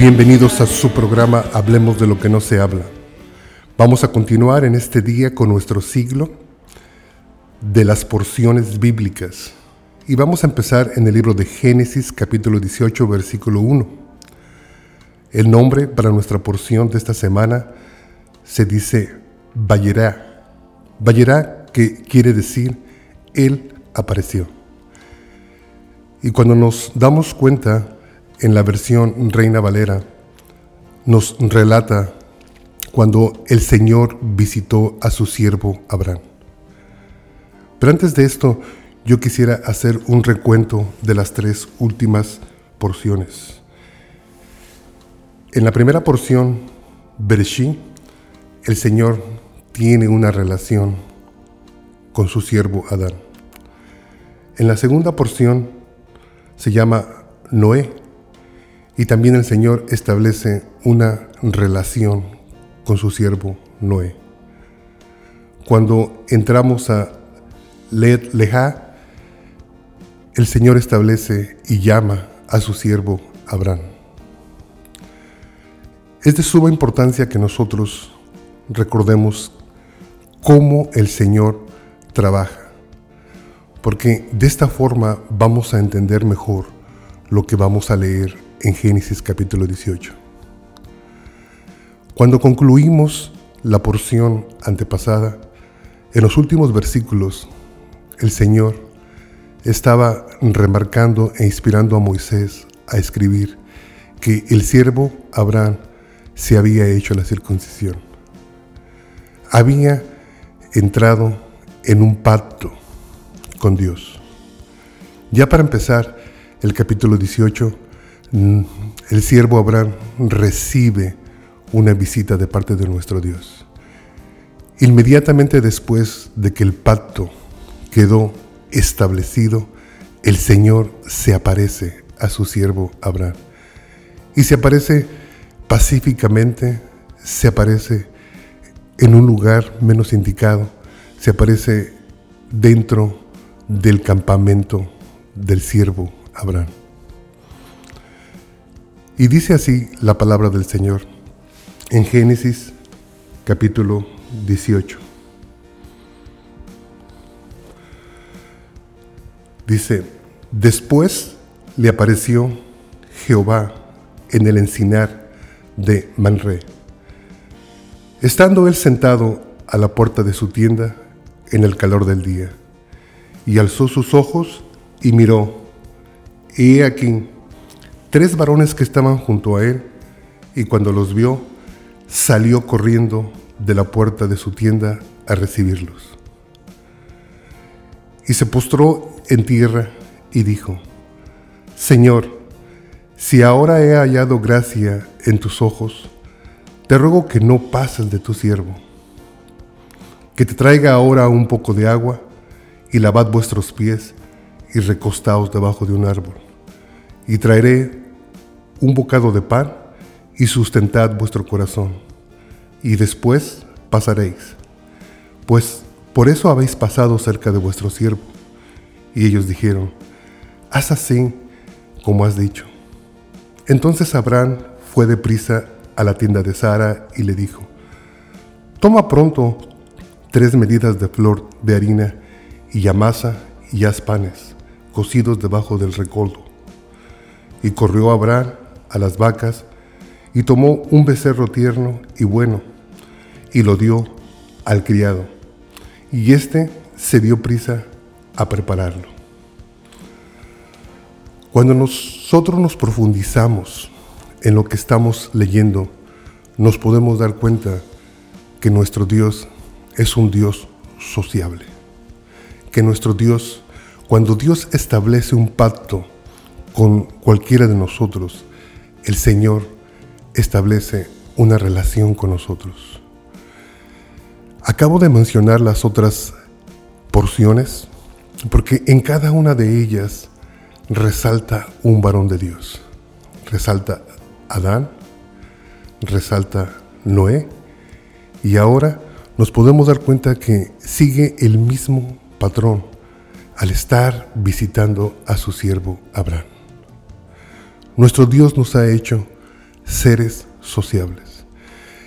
Bienvenidos a su programa Hablemos de lo que no se habla. Vamos a continuar en este día con nuestro siglo de las porciones bíblicas. Y vamos a empezar en el libro de Génesis capítulo 18 versículo 1. El nombre para nuestra porción de esta semana se dice Bayerá. Bayerá que quiere decir Él apareció. Y cuando nos damos cuenta en la versión Reina Valera, nos relata cuando el Señor visitó a su siervo Abraham. Pero antes de esto, yo quisiera hacer un recuento de las tres últimas porciones. En la primera porción, Bereshí, el Señor tiene una relación con su siervo Adán. En la segunda porción se llama Noé y también el Señor establece una relación con su siervo Noé. Cuando entramos a Led Leja, el Señor establece y llama a su siervo Abraham. Es de suma importancia que nosotros recordemos cómo el Señor trabaja porque de esta forma vamos a entender mejor lo que vamos a leer en Génesis capítulo 18. Cuando concluimos la porción antepasada, en los últimos versículos, el Señor estaba remarcando e inspirando a Moisés a escribir que el siervo Abraham se había hecho la circuncisión. Había entrado en un pacto con Dios. Ya para empezar el capítulo 18, mm, el siervo Abraham recibe una visita de parte de nuestro Dios. Inmediatamente después de que el pacto quedó establecido, el Señor se aparece a su siervo Abraham. Y se aparece pacíficamente, se aparece en un lugar menos indicado, se aparece dentro del campamento del siervo Abraham. Y dice así la palabra del Señor en Génesis capítulo 18. Dice, después le apareció Jehová en el encinar de Manre. Estando él sentado a la puerta de su tienda en el calor del día y alzó sus ojos y miró. Y he aquí tres varones que estaban junto a él, y cuando los vio, salió corriendo de la puerta de su tienda a recibirlos. Y se postró en tierra y dijo, Señor, si ahora he hallado gracia en tus ojos, te ruego que no pases de tu siervo, que te traiga ahora un poco de agua y lavad vuestros pies y recostaos debajo de un árbol. Y traeré un bocado de pan y sustentad vuestro corazón. Y después pasaréis. Pues por eso habéis pasado cerca de vuestro siervo. Y ellos dijeron, haz así como has dicho. Entonces Abraham fue deprisa a la tienda de Sara y le dijo, toma pronto tres medidas de flor de harina y amasa y haz panes, cocidos debajo del recoldo. Y corrió Abraham a las vacas y tomó un becerro tierno y bueno y lo dio al criado. Y éste se dio prisa a prepararlo. Cuando nosotros nos profundizamos en lo que estamos leyendo, nos podemos dar cuenta que nuestro Dios es un Dios sociable que nuestro Dios, cuando Dios establece un pacto con cualquiera de nosotros, el Señor establece una relación con nosotros. Acabo de mencionar las otras porciones porque en cada una de ellas resalta un varón de Dios. Resalta Adán, resalta Noé y ahora nos podemos dar cuenta que sigue el mismo patrón al estar visitando a su siervo Abraham. Nuestro Dios nos ha hecho seres sociables.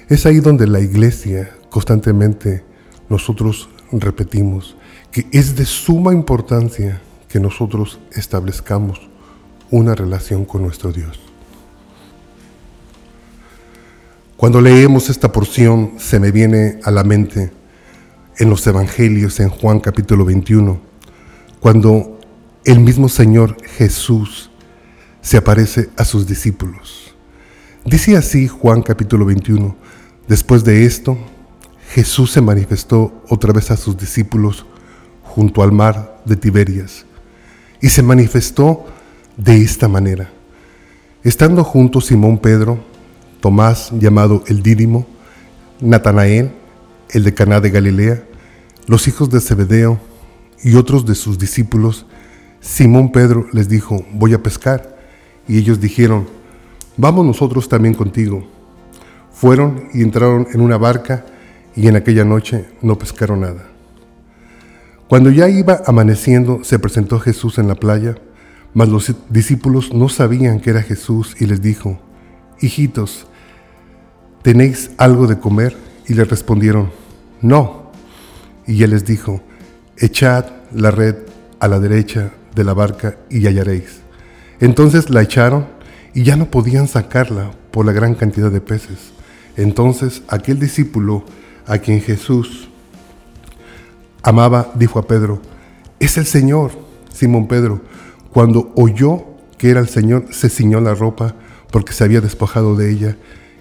Es ahí donde la iglesia constantemente nosotros repetimos que es de suma importancia que nosotros establezcamos una relación con nuestro Dios. Cuando leemos esta porción se me viene a la mente en los Evangelios en Juan capítulo 21, cuando el mismo Señor Jesús se aparece a sus discípulos. Dice así Juan capítulo 21, después de esto, Jesús se manifestó otra vez a sus discípulos junto al mar de Tiberias y se manifestó de esta manera. Estando juntos Simón Pedro, Tomás llamado el Dídimo, Natanael, el de Caná de Galilea, los hijos de Zebedeo y otros de sus discípulos, Simón Pedro les dijo, voy a pescar. Y ellos dijeron, vamos nosotros también contigo. Fueron y entraron en una barca y en aquella noche no pescaron nada. Cuando ya iba amaneciendo, se presentó Jesús en la playa, mas los discípulos no sabían que era Jesús y les dijo, Hijitos, ¿tenéis algo de comer? Y le respondieron, No. Y él les dijo, Echad la red a la derecha de la barca y hallaréis. Entonces la echaron y ya no podían sacarla por la gran cantidad de peces. Entonces aquel discípulo a quien Jesús amaba dijo a Pedro, es el Señor. Simón Pedro, cuando oyó que era el Señor, se ciñó la ropa porque se había despojado de ella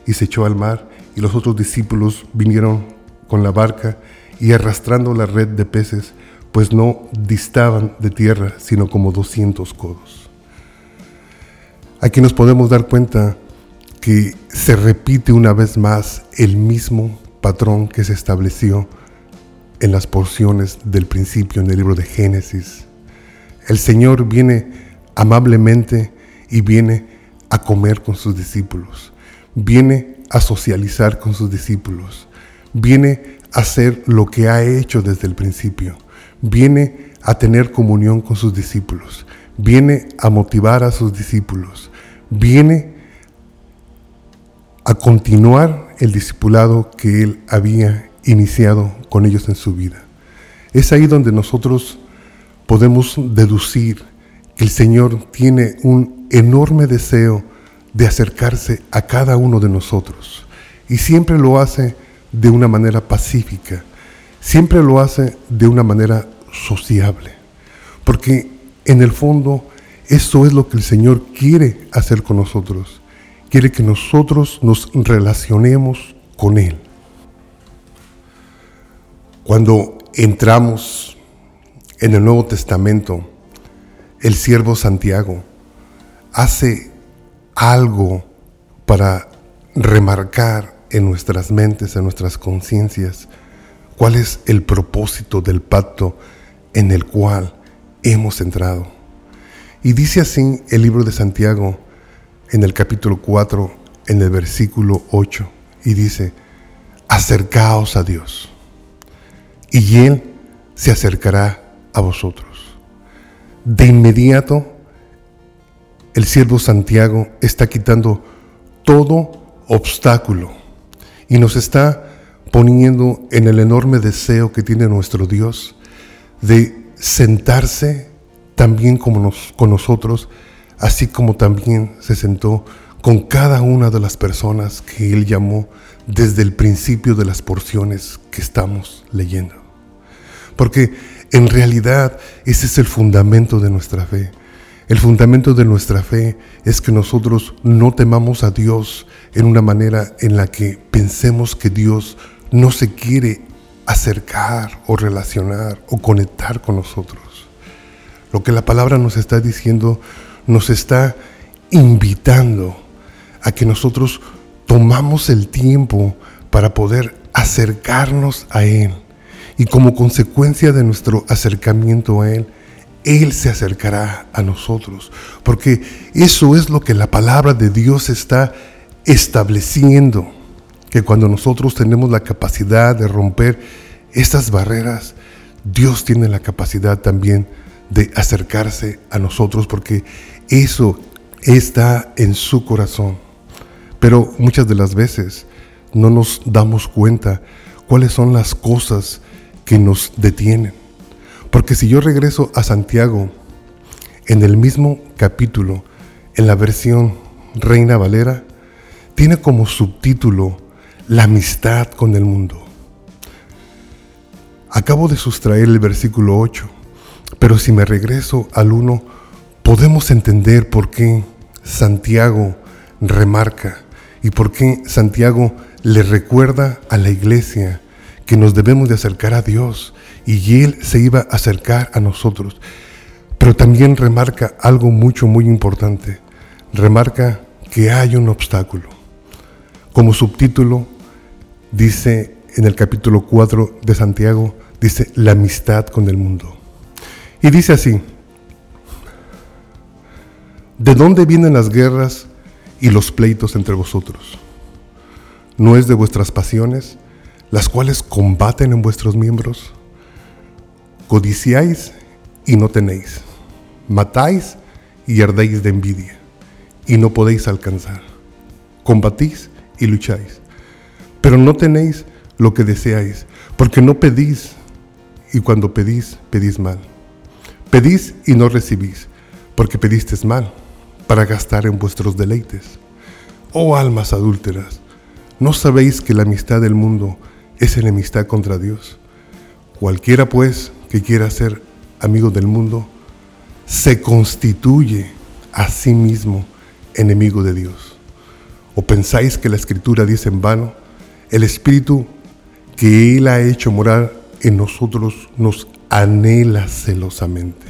y se echó al mar y los otros discípulos vinieron con la barca y arrastrando la red de peces, pues no distaban de tierra, sino como doscientos codos. Aquí nos podemos dar cuenta que se repite una vez más el mismo patrón que se estableció en las porciones del principio en el libro de Génesis. El Señor viene amablemente y viene a comer con sus discípulos, viene a socializar con sus discípulos, viene a hacer lo que ha hecho desde el principio, viene a tener comunión con sus discípulos, viene a motivar a sus discípulos, viene a continuar el discipulado que él había iniciado con ellos en su vida. Es ahí donde nosotros podemos deducir que el Señor tiene un enorme deseo de acercarse a cada uno de nosotros. Y siempre lo hace de una manera pacífica, siempre lo hace de una manera sociable, porque en el fondo eso es lo que el Señor quiere hacer con nosotros. Quiere que nosotros nos relacionemos con Él. Cuando entramos en el Nuevo Testamento, el siervo Santiago hace algo para remarcar en nuestras mentes, en nuestras conciencias, cuál es el propósito del pacto en el cual hemos entrado. Y dice así el libro de Santiago en el capítulo 4, en el versículo 8, y dice, acercaos a Dios, y Él se acercará a vosotros. De inmediato, el siervo Santiago está quitando todo obstáculo y nos está poniendo en el enorme deseo que tiene nuestro Dios de sentarse también como con nosotros, así como también se sentó con cada una de las personas que Él llamó desde el principio de las porciones que estamos leyendo. Porque en realidad ese es el fundamento de nuestra fe. El fundamento de nuestra fe es que nosotros no temamos a Dios en una manera en la que pensemos que Dios no se quiere acercar o relacionar o conectar con nosotros. Lo que la palabra nos está diciendo, nos está invitando a que nosotros tomamos el tiempo para poder acercarnos a Él. Y como consecuencia de nuestro acercamiento a Él, Él se acercará a nosotros. Porque eso es lo que la palabra de Dios está estableciendo. Que cuando nosotros tenemos la capacidad de romper estas barreras, Dios tiene la capacidad también de acercarse a nosotros porque eso está en su corazón. Pero muchas de las veces no nos damos cuenta cuáles son las cosas que nos detienen. Porque si yo regreso a Santiago, en el mismo capítulo, en la versión Reina Valera, tiene como subtítulo La amistad con el mundo. Acabo de sustraer el versículo 8, pero si me regreso al 1, podemos entender por qué Santiago remarca y por qué Santiago le recuerda a la iglesia que nos debemos de acercar a Dios y Él se iba a acercar a nosotros. Pero también remarca algo mucho, muy importante. Remarca que hay un obstáculo. Como subtítulo dice en el capítulo 4 de Santiago, dice la amistad con el mundo. Y dice así, ¿de dónde vienen las guerras y los pleitos entre vosotros? ¿No es de vuestras pasiones, las cuales combaten en vuestros miembros? Codiciáis y no tenéis, matáis y ardéis de envidia, y no podéis alcanzar. Combatís y lucháis, pero no tenéis lo que deseáis, porque no pedís, y cuando pedís, pedís mal. Pedís y no recibís, porque pedisteis mal, para gastar en vuestros deleites. Oh almas adúlteras, ¿no sabéis que la amistad del mundo es enemistad contra Dios? Cualquiera pues que quiera ser amigo del mundo, se constituye a sí mismo enemigo de Dios. ¿O pensáis que la escritura dice en vano, el Espíritu que Él ha hecho morar en nosotros nos anhela celosamente?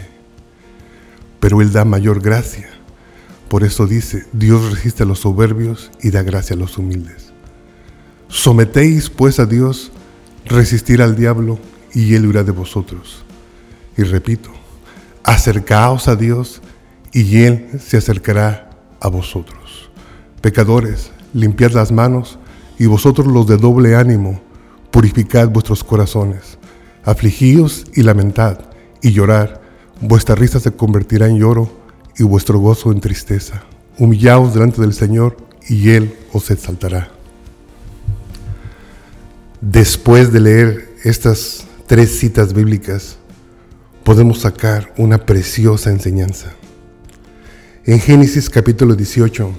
Pero Él da mayor gracia. Por eso dice, Dios resiste a los soberbios y da gracia a los humildes. Sometéis pues a Dios, resistir al diablo y Él huirá de vosotros. Y repito, acercaos a Dios y Él se acercará a vosotros. Pecadores, limpiad las manos y vosotros los de doble ánimo, purificad vuestros corazones. Afligíos y lamentad y llorar. Vuestra risa se convertirá en lloro y vuestro gozo en tristeza. Humillaos delante del Señor y Él os exaltará. Después de leer estas tres citas bíblicas, podemos sacar una preciosa enseñanza. En Génesis capítulo 18,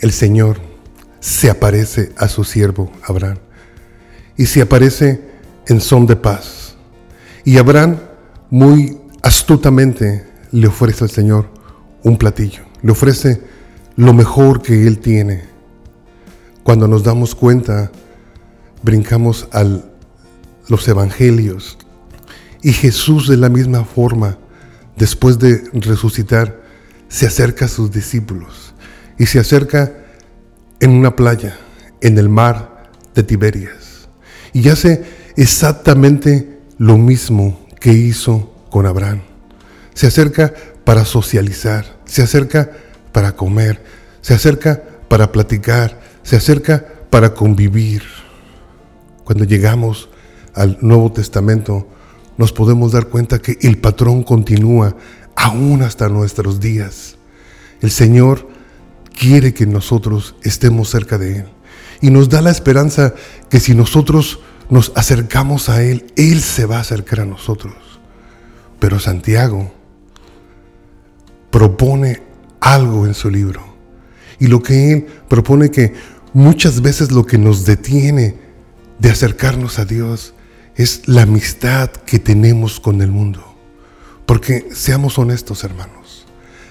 el Señor se aparece a su siervo Abraham y se aparece en son de paz. Y Abraham muy astutamente le ofrece al Señor un platillo, le ofrece lo mejor que él tiene. Cuando nos damos cuenta, brincamos al los evangelios. Y Jesús de la misma forma, después de resucitar, se acerca a sus discípulos y se acerca en una playa, en el mar de Tiberias. Y hace exactamente lo mismo que hizo con Abraham. Se acerca para socializar, se acerca para comer, se acerca para platicar, se acerca para convivir. Cuando llegamos al Nuevo Testamento, nos podemos dar cuenta que el patrón continúa aún hasta nuestros días. El Señor quiere que nosotros estemos cerca de Él y nos da la esperanza que si nosotros nos acercamos a Él, Él se va a acercar a nosotros. Pero Santiago propone algo en su libro. Y lo que Él propone que muchas veces lo que nos detiene de acercarnos a Dios es la amistad que tenemos con el mundo. Porque seamos honestos, hermanos,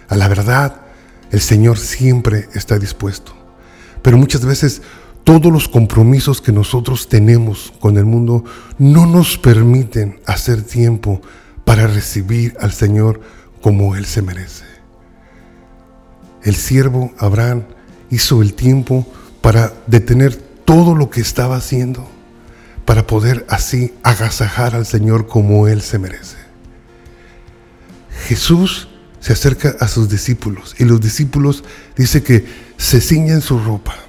a la verdad el Señor siempre está dispuesto. Pero muchas veces todos los compromisos que nosotros tenemos con el mundo no nos permiten hacer tiempo para recibir al Señor como Él se merece. El siervo Abraham hizo el tiempo para detener todo lo que estaba haciendo para poder así agasajar al Señor como Él se merece. Jesús se acerca a sus discípulos y los discípulos dice que se ciñen su ropa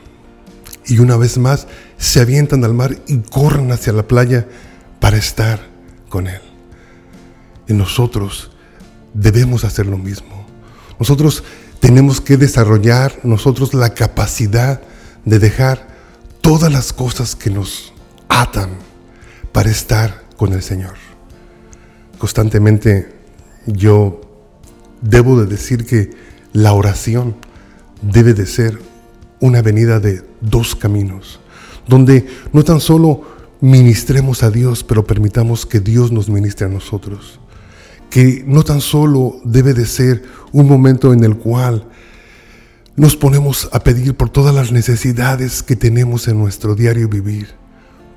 y una vez más se avientan al mar y corren hacia la playa para estar con Él. Y nosotros debemos hacer lo mismo. Nosotros tenemos que desarrollar nosotros la capacidad de dejar todas las cosas que nos atan para estar con el Señor. Constantemente yo debo de decir que la oración debe de ser una venida de dos caminos, donde no tan solo ministremos a Dios, pero permitamos que Dios nos ministre a nosotros. Que no tan solo debe de ser un momento en el cual nos ponemos a pedir por todas las necesidades que tenemos en nuestro diario vivir,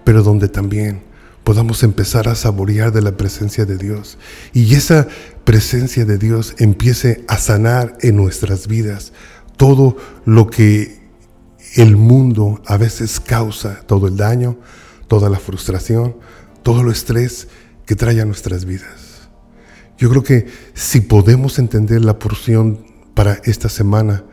pero donde también podamos empezar a saborear de la presencia de Dios y esa presencia de Dios empiece a sanar en nuestras vidas todo lo que el mundo a veces causa, todo el daño, toda la frustración, todo el estrés que trae a nuestras vidas. Yo creo que si podemos entender la porción para esta semana,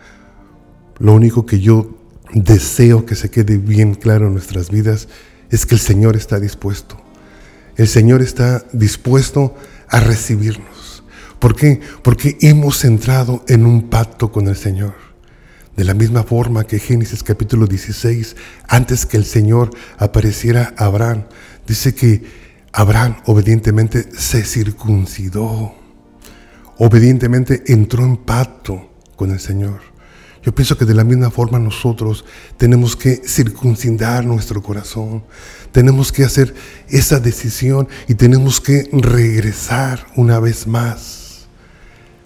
lo único que yo deseo que se quede bien claro en nuestras vidas es que el Señor está dispuesto. El Señor está dispuesto a recibirnos. ¿Por qué? Porque hemos entrado en un pacto con el Señor. De la misma forma que Génesis capítulo 16, antes que el Señor apareciera a Abraham, dice que Abraham obedientemente se circuncidó, obedientemente entró en pacto con el Señor. Yo pienso que de la misma forma nosotros tenemos que circuncidar nuestro corazón, tenemos que hacer esa decisión y tenemos que regresar una vez más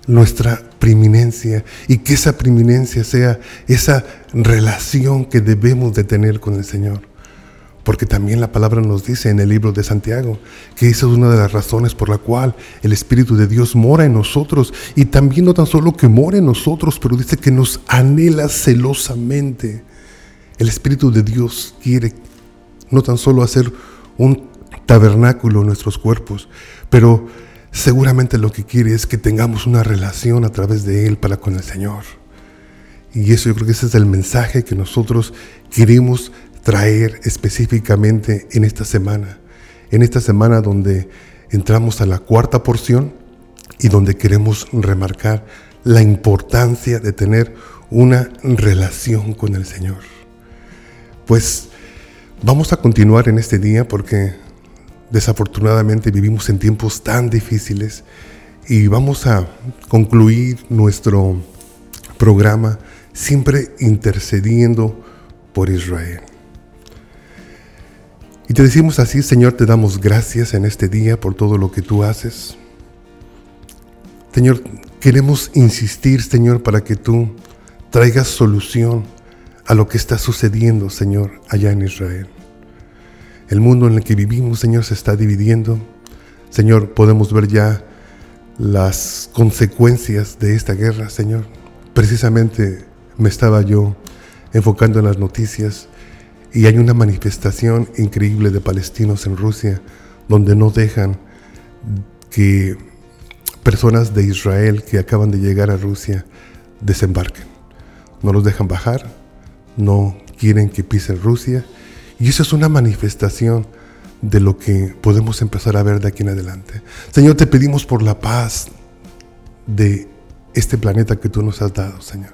nuestra preeminencia y que esa preeminencia sea esa relación que debemos de tener con el Señor. Porque también la palabra nos dice en el libro de Santiago que esa es una de las razones por la cual el Espíritu de Dios mora en nosotros y también no tan solo que mora en nosotros, pero dice que nos anhela celosamente. El Espíritu de Dios quiere no tan solo hacer un tabernáculo en nuestros cuerpos, pero seguramente lo que quiere es que tengamos una relación a través de Él para con el Señor. Y eso yo creo que ese es el mensaje que nosotros queremos traer específicamente en esta semana. En esta semana donde entramos a la cuarta porción y donde queremos remarcar la importancia de tener una relación con el Señor. Pues vamos a continuar en este día porque Desafortunadamente vivimos en tiempos tan difíciles y vamos a concluir nuestro programa siempre intercediendo por Israel. Y te decimos así, Señor, te damos gracias en este día por todo lo que tú haces. Señor, queremos insistir, Señor, para que tú traigas solución a lo que está sucediendo, Señor, allá en Israel. El mundo en el que vivimos, Señor, se está dividiendo. Señor, podemos ver ya las consecuencias de esta guerra, Señor. Precisamente me estaba yo enfocando en las noticias y hay una manifestación increíble de palestinos en Rusia donde no dejan que personas de Israel que acaban de llegar a Rusia desembarquen. No los dejan bajar, no quieren que pisen Rusia y eso es una manifestación de lo que podemos empezar a ver de aquí en adelante. Señor, te pedimos por la paz de este planeta que tú nos has dado, Señor.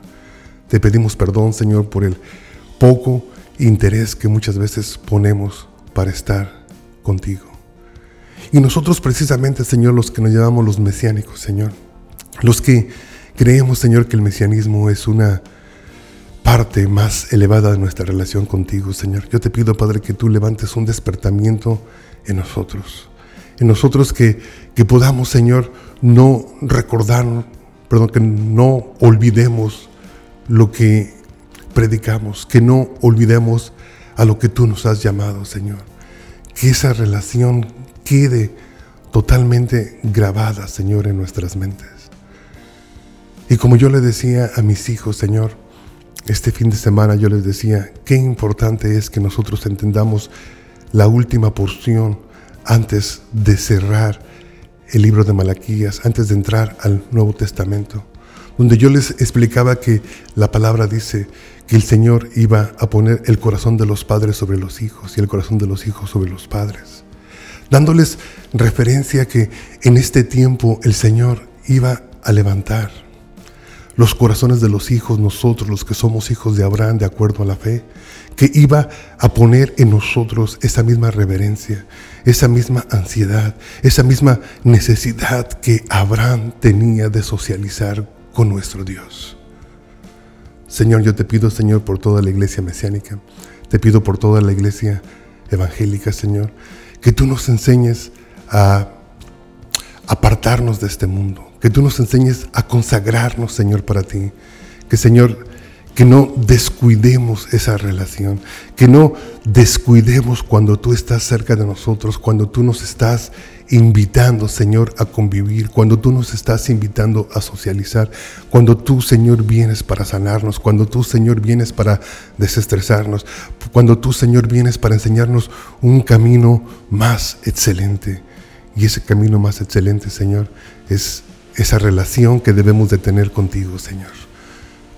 Te pedimos perdón, Señor, por el poco interés que muchas veces ponemos para estar contigo. Y nosotros precisamente, Señor, los que nos llamamos los mesiánicos, Señor, los que creemos, Señor, que el mesianismo es una parte más elevada de nuestra relación contigo, Señor. Yo te pido, Padre, que tú levantes un despertamiento en nosotros. En nosotros que, que podamos, Señor, no recordar, perdón, que no olvidemos lo que predicamos, que no olvidemos a lo que tú nos has llamado, Señor. Que esa relación quede totalmente grabada, Señor, en nuestras mentes. Y como yo le decía a mis hijos, Señor, este fin de semana yo les decía, qué importante es que nosotros entendamos la última porción antes de cerrar el libro de Malaquías, antes de entrar al Nuevo Testamento, donde yo les explicaba que la palabra dice que el Señor iba a poner el corazón de los padres sobre los hijos y el corazón de los hijos sobre los padres, dándoles referencia que en este tiempo el Señor iba a levantar los corazones de los hijos, nosotros los que somos hijos de Abraham de acuerdo a la fe, que iba a poner en nosotros esa misma reverencia, esa misma ansiedad, esa misma necesidad que Abraham tenía de socializar con nuestro Dios. Señor, yo te pido, Señor, por toda la iglesia mesiánica, te pido por toda la iglesia evangélica, Señor, que tú nos enseñes a apartarnos de este mundo, que tú nos enseñes a consagrarnos, Señor, para ti. Que, Señor, que no descuidemos esa relación, que no descuidemos cuando tú estás cerca de nosotros, cuando tú nos estás invitando, Señor, a convivir, cuando tú nos estás invitando a socializar, cuando tú, Señor, vienes para sanarnos, cuando tú, Señor, vienes para desestresarnos, cuando tú, Señor, vienes para enseñarnos un camino más excelente. Y ese camino más excelente, Señor, es esa relación que debemos de tener contigo, Señor.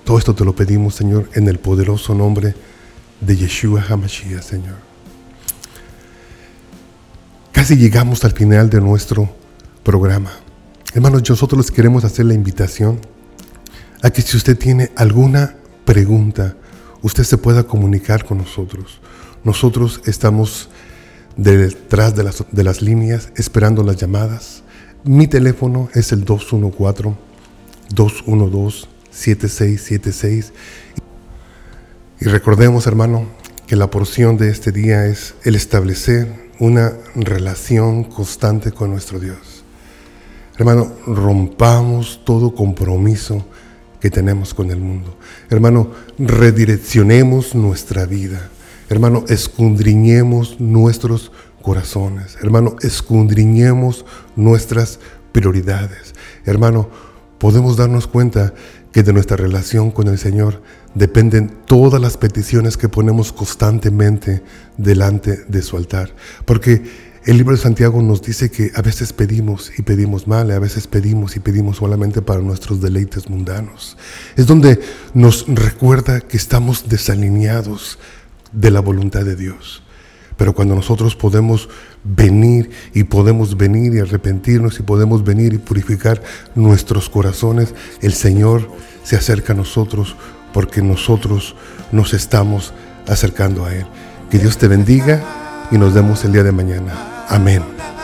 Todo esto te lo pedimos, Señor, en el poderoso nombre de Yeshua HaMashiach, Señor. Casi llegamos al final de nuestro programa. Hermanos, nosotros les queremos hacer la invitación a que si usted tiene alguna pregunta, usted se pueda comunicar con nosotros. Nosotros estamos detrás de las, de las líneas esperando las llamadas. Mi teléfono es el 214-212-7676. Y recordemos, hermano, que la porción de este día es el establecer una relación constante con nuestro Dios. Hermano, rompamos todo compromiso que tenemos con el mundo. Hermano, redireccionemos nuestra vida. Hermano, escudriñemos nuestros corazones. Hermano, escudriñemos nuestras prioridades. Hermano, podemos darnos cuenta que de nuestra relación con el Señor dependen todas las peticiones que ponemos constantemente delante de su altar. Porque el libro de Santiago nos dice que a veces pedimos y pedimos mal, a veces pedimos y pedimos solamente para nuestros deleites mundanos. Es donde nos recuerda que estamos desalineados de la voluntad de Dios. Pero cuando nosotros podemos venir y podemos venir y arrepentirnos y podemos venir y purificar nuestros corazones, el Señor se acerca a nosotros porque nosotros nos estamos acercando a Él. Que Dios te bendiga y nos vemos el día de mañana. Amén.